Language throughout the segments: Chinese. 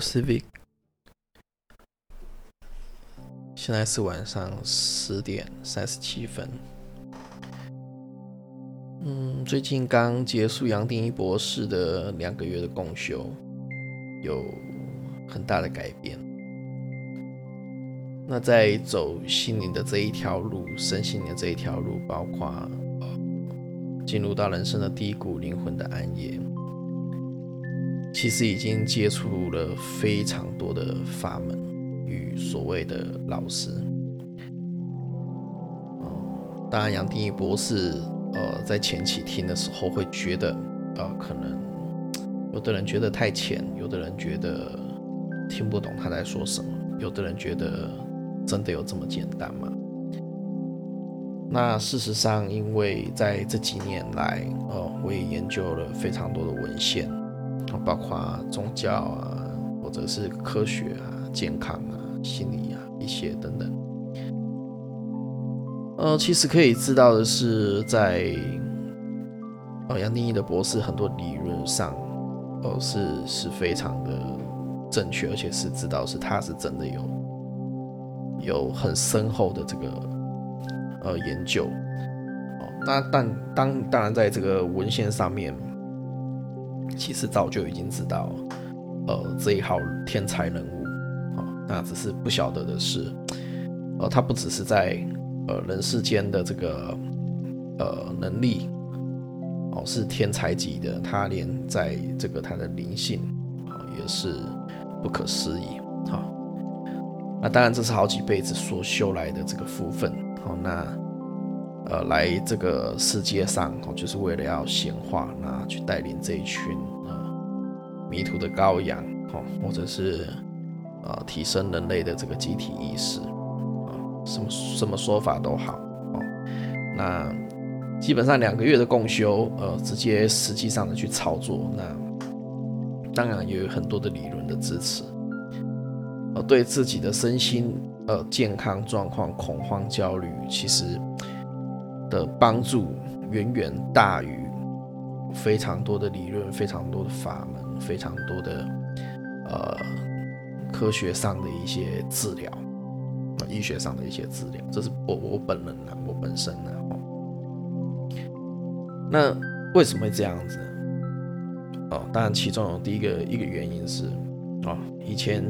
Civic 现在是晚上十点三十七分。嗯，最近刚结束杨定一博士的两个月的共修，有很大的改变。那在走心灵的这一条路，身心灵的这一条路，包括进入到人生的低谷、灵魂的暗夜。其实已经接触了非常多的法门与所谓的老师。哦，当然，杨定一博士，呃，在前期听的时候会觉得，呃，可能有的人觉得太浅，有的人觉得听不懂他在说什么，有的人觉得真的有这么简单吗？那事实上，因为在这几年来，呃，我也研究了非常多的文献。包括宗教啊，或者是科学啊、健康啊、心理啊一些等等。呃，其实可以知道的是，在呃杨定一的博士很多理论上，呃是是非常的正确，而且是知道是他是真的有有很深厚的这个呃研究。那但当当然在这个文献上面。其实早就已经知道，呃，这一号天才人物，啊，那只是不晓得的是，呃，他不只是在呃人世间的这个呃能力，哦，是天才级的，他连在这个他的灵性，啊，也是不可思议，哈。那当然这是好几辈子所修来的这个福分，好，那呃来这个世界上，哦，就是为了要显化，那去带领这一群啊。迷途的羔羊，哦，或者是啊，提升人类的这个集体意识，啊，什么什么说法都好，哦，那基本上两个月的共修，呃，直接实际上的去操作，那当然也有很多的理论的支持，呃，对自己的身心呃健康状况、恐慌、焦虑，其实的帮助远远大于非常多的理论、非常多的法门。非常多的呃科学上的一些治疗，医学上的一些治疗，这是我我本人呢，我本身呢。那为什么会这样子？哦，当然其中有第一个一个原因是，哦，以前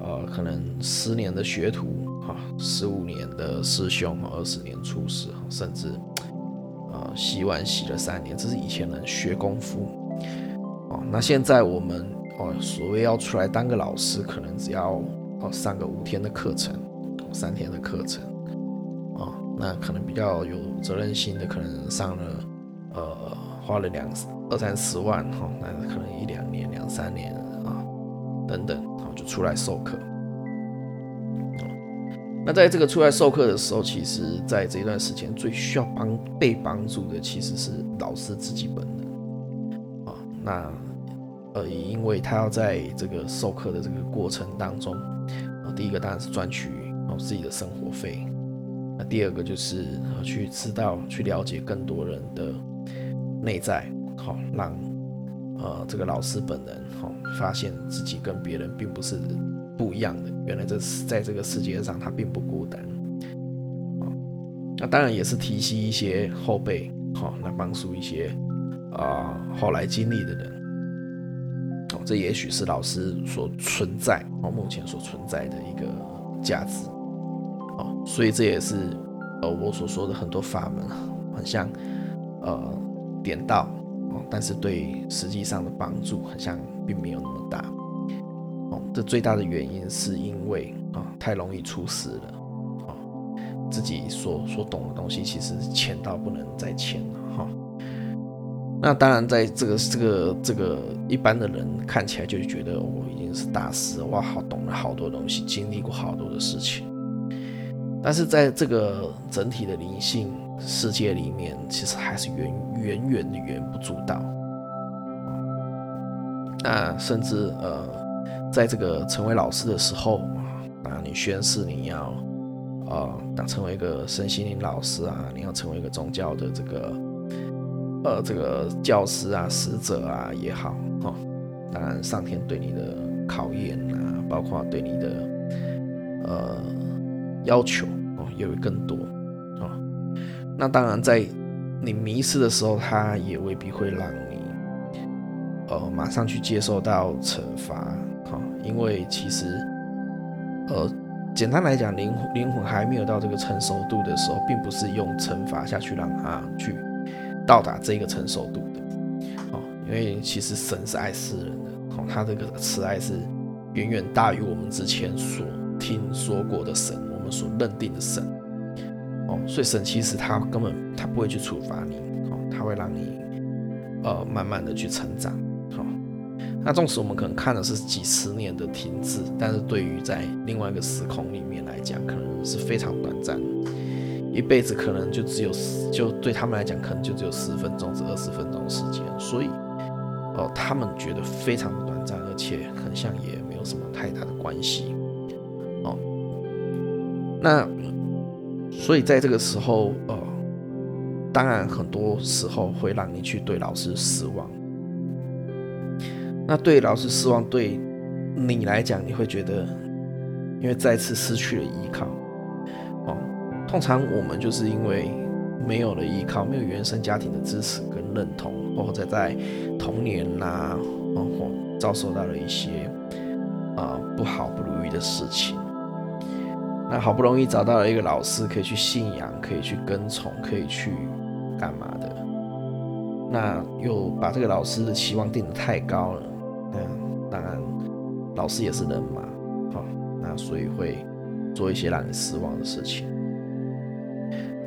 呃可能十年的学徒哈，十五年的师兄，二十年出师，甚至呃洗碗洗了三年，这是以前人学功夫。哦那现在我们哦，所谓要出来当个老师，可能只要哦上个五天的课程，三天的课程，哦，那可能比较有责任心的，可能上了呃花了两二三十万哈，那可能一两年、两三年啊等等，然后就出来授课。那在这个出来授课的时候，其实在这一段时间最需要帮被帮助的，其实是老师自己本人啊，那。呃，因为他要在这个授课的这个过程当中，啊，第一个当然是赚取哦自己的生活费，那第二个就是去知道、去了解更多人的内在，好让呃这个老师本人好发现自己跟别人并不是不一样的，原来这是在这个世界上他并不孤单，啊，那当然也是提携一些后辈，好来帮助一些啊后来经历的人。这也许是老师所存在哦，目前所存在的一个价值哦，所以这也是呃我所说的很多法门，很像呃点到哦，但是对实际上的帮助好像并没有那么大。这最大的原因是因为啊太容易出事了哦，自己所所懂的东西其实浅到不能再浅了哈。那当然，在这个这个这个一般的人看起来就觉得我已经是大师，哇，好懂了好多东西，经历过好多的事情。但是在这个整体的灵性世界里面，其实还是远远远的远不足道。那甚至呃，在这个成为老师的时候啊，你宣誓你要啊，当成为一个身心灵老师啊，你要成为一个宗教的这个。呃，这个教师啊、使者啊也好，哈，当然上天对你的考验啊，包括对你的呃要求哦，也会更多哦。那当然，在你迷失的时候，他也未必会让你呃马上去接受到惩罚，因为其实呃简单来讲，灵魂灵魂还没有到这个成熟度的时候，并不是用惩罚下去让他去到达这个成熟度的哦，因为其实神是爱世人的。哦他这个慈爱是远远大于我们之前所听说过的神，我们所认定的神。哦，所以神其实他根本他不会去处罚你，哦，他会让你呃慢慢的去成长。那纵使我们可能看的是几十年的停滞，但是对于在另外一个时空里面来讲，可能是非常短暂，一辈子可能就只有就对他们来讲，可能就只有十分钟至二十分钟时间，所以。哦，他们觉得非常的短暂，而且很像也没有什么太大的关系。哦，那所以在这个时候，呃，当然很多时候会让你去对老师失望。那对老师失望，对你来讲，你会觉得，因为再次失去了依靠。哦，通常我们就是因为没有了依靠，没有原生家庭的支持跟认同。或者在童年呐，或遭受到了一些啊不好不如意的事情，那好不容易找到了一个老师，可以去信仰，可以去跟从，可以去干嘛的？那又把这个老师的期望定得太高了，嗯，当然老师也是人嘛，好，那所以会做一些让你失望的事情。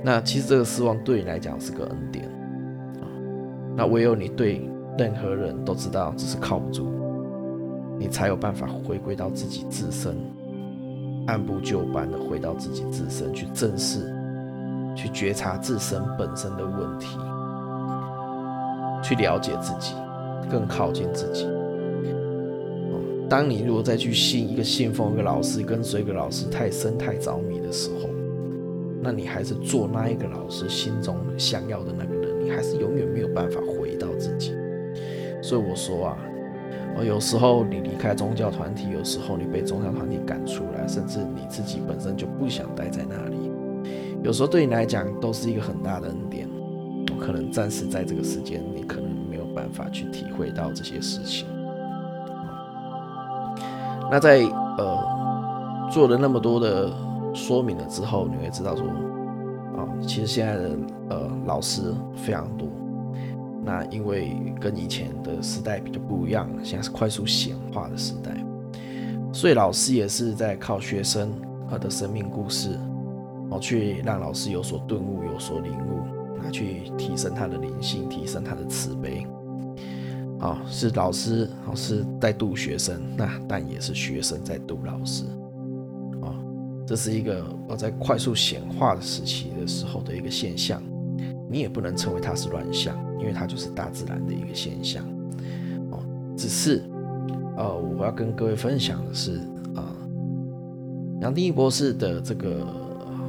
那其实这个失望对你来讲是个恩典。那唯有你对任何人都知道这是靠不住，你才有办法回归到自己自身，按部就班的回到自己自身去正视、去觉察自身本身的问题，去了解自己，更靠近自己。当你如果再去信一个信奉一个老师，跟随一个老师太深太着迷的时候，那你还是做那一个老师心中想要的那个人。你还是永远没有办法回到自己，所以我说啊，哦，有时候你离开宗教团体，有时候你被宗教团体赶出来，甚至你自己本身就不想待在那里，有时候对你来讲都是一个很大的恩典。可能暂时在这个时间，你可能没有办法去体会到这些事情。那在呃做了那么多的说明了之后，你会知道说。啊，其实现在的呃老师非常多，那因为跟以前的时代比较不一样，现在是快速显化的时代，所以老师也是在靠学生呃的生命故事，哦，去让老师有所顿悟、有所领悟，那去提升他的灵性，提升他的慈悲。啊，是老师哦是在度学生，那但也是学生在度老师。啊这是一个我在快速显化的时期的时候的一个现象，你也不能称为它是乱象，因为它就是大自然的一个现象。哦，只是呃我要跟各位分享的是啊，杨定一博士的这个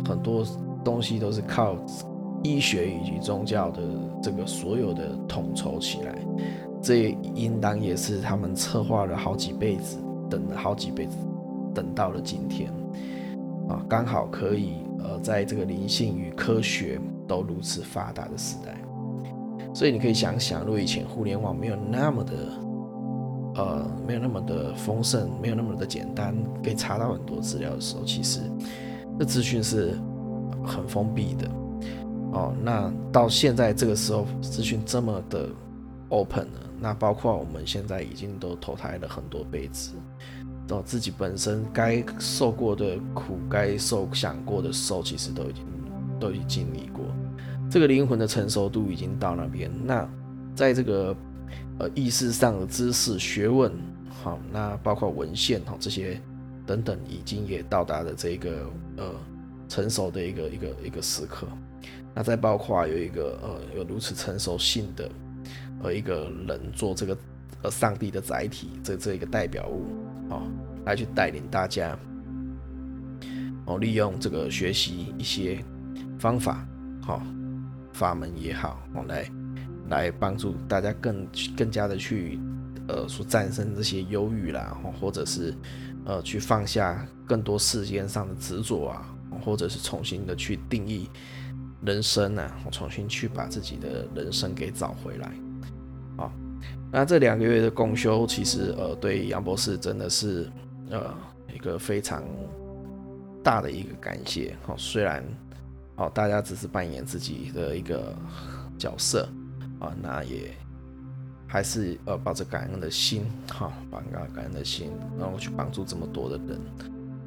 很多东西都是靠医学以及宗教的这个所有的统筹起来，这应当也是他们策划了好几辈子，等了好几辈子，等到了今天。啊，刚好可以，呃，在这个灵性与科学都如此发达的时代，所以你可以想想，如果以前互联网没有那么的，呃，没有那么的丰盛，没有那么的简单，可以查到很多资料的时候，其实这资讯是很封闭的。哦，那到现在这个时候，资讯这么的 open 了，那包括我们现在已经都投胎了很多辈子。到自己本身该受过的苦，该受想过的受，其实都已经都已经经历过。这个灵魂的成熟度已经到那边。那在这个呃意识上的知识、学问，好，那包括文献哈这些等等，已经也到达了这个呃成熟的一个一个一个时刻。那再包括有一个呃有如此成熟性的呃一个人做这个呃上帝的载体，这这一个代表物。哦，来去带领大家，哦，利用这个学习一些方法，好法门也好，哦，来来帮助大家更更加的去呃所战胜这些忧郁啦，或者是呃去放下更多世间上的执着啊，或者是重新的去定义人生啊，重新去把自己的人生给找回来啊。那这两个月的共修，其实呃对杨博士真的是呃一个非常大的一个感谢。好，虽然哦大家只是扮演自己的一个角色啊，那也。还是呃，抱着感恩的心，哈，把感恩的心，然后去帮助这么多的人，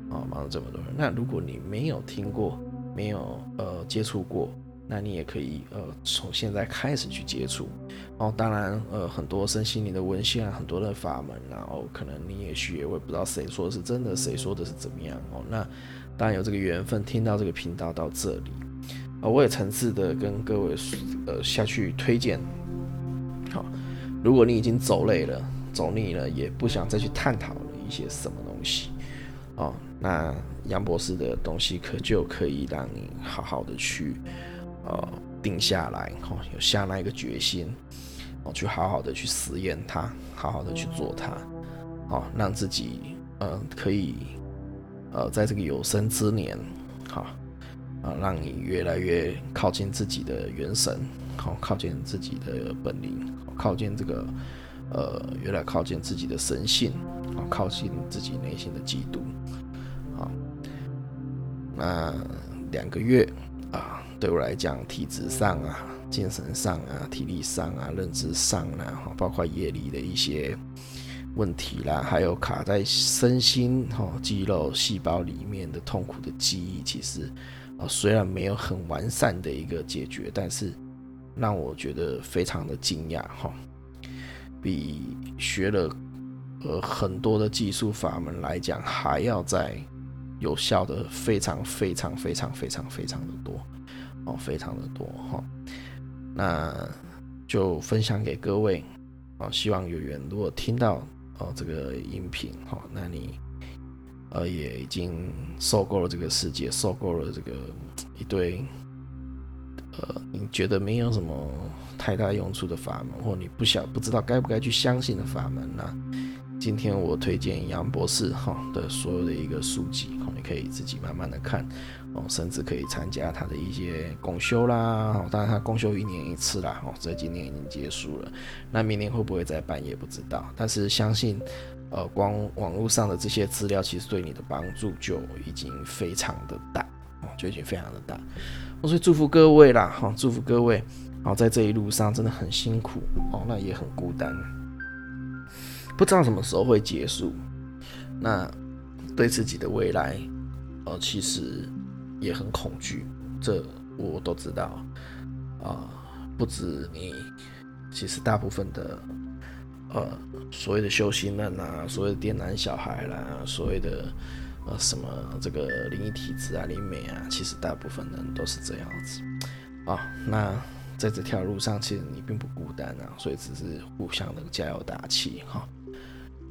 啊，忙了这么多人。那如果你没有听过，没有呃接触过，那你也可以呃从现在开始去接触。哦，当然呃很多身心灵的文献啊，很多的法门，然后可能你也许也会不知道谁说的是真的，谁说的是怎么样哦。那当然有这个缘分听到这个频道到这里，啊，我也诚挚的跟各位呃下去推荐，好。如果你已经走累了、走腻了，也不想再去探讨了一些什么东西，哦，那杨博士的东西可就可以让你好好的去，呃，定下来，哦，有下那一个决心，哦，去好好的去实验它，好好的去做它，哦，让自己，呃，可以，呃，在这个有生之年，哈，啊，让你越来越靠近自己的元神。好，靠近自己的本领，靠近这个，呃，越来靠近自己的神性，啊，靠近自己内心的基督，好，那两个月啊，对我来讲，体质上啊，精神上啊，体力上啊，认知上啊，包括夜里的一些问题啦，还有卡在身心哈肌肉细胞里面的痛苦的记忆，其实啊，虽然没有很完善的一个解决，但是。让我觉得非常的惊讶哈，比学了呃很多的技术法门来讲，还要在有效的非常非常非常非常非常的多哦，非常的多哈。那就分享给各位啊，希望有缘如果听到哦这个音频哈，那你呃也已经受够了这个世界，受够了这个一堆。呃，你觉得没有什么太大用处的法门，或你不晓不知道该不该去相信的法门呢？今天我推荐杨博士哈的所有的一个书籍，哦，你可以自己慢慢的看，哦，甚至可以参加他的一些公修啦，当然他公修一年一次啦，哦，这今年已经结束了，那明年会不会再办也不知道，但是相信，呃，光网络上的这些资料，其实对你的帮助就已经非常的大，哦，就已经非常的大。我所以祝福各位啦，哈，祝福各位，好，在这一路上真的很辛苦哦，那也很孤单，不知道什么时候会结束。那对自己的未来，呃，其实也很恐惧，这我都知道啊。不止你，其实大部分的，呃，所谓的修行人啊，所谓的电男小孩啦，所谓的。呃，什么这个灵异体质啊，灵媒啊，其实大部分人都是这样子啊。那在这条路上，其实你并不孤单啊，所以只是互相的加油打气哈。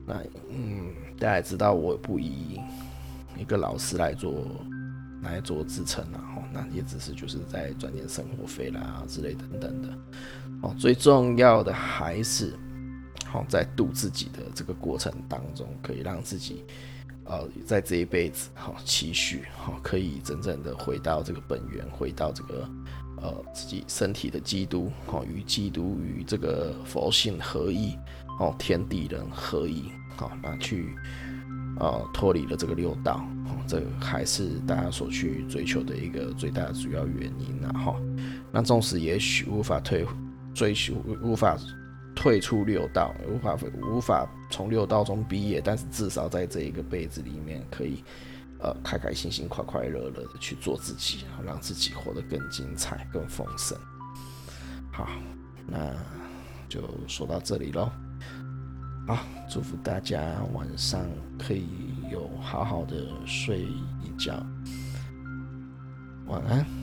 那嗯，大家也知道我不以一个老师来做来做支撑啊，哈，那也只是就是在赚点生活费啦之类等等的。哦，最重要的还是好在度自己的这个过程当中，可以让自己。呃，在这一辈子，好，期许，哈，可以真正的回到这个本源，回到这个，呃，自己身体的基督，哦，与基督与这个佛性合一，哦，天地人合一，好，那去，呃，脱离了这个六道，哦，这还是大家所去追求的一个最大主要原因啊，哈，那纵使也许无法退，追求无法。退出六道，无法无法从六道中毕业，但是至少在这一个辈子里面，可以呃开开心心、快快乐乐的去做自己，让自己活得更精彩、更丰盛。好，那就说到这里喽。好，祝福大家晚上可以有好好的睡一觉，晚安。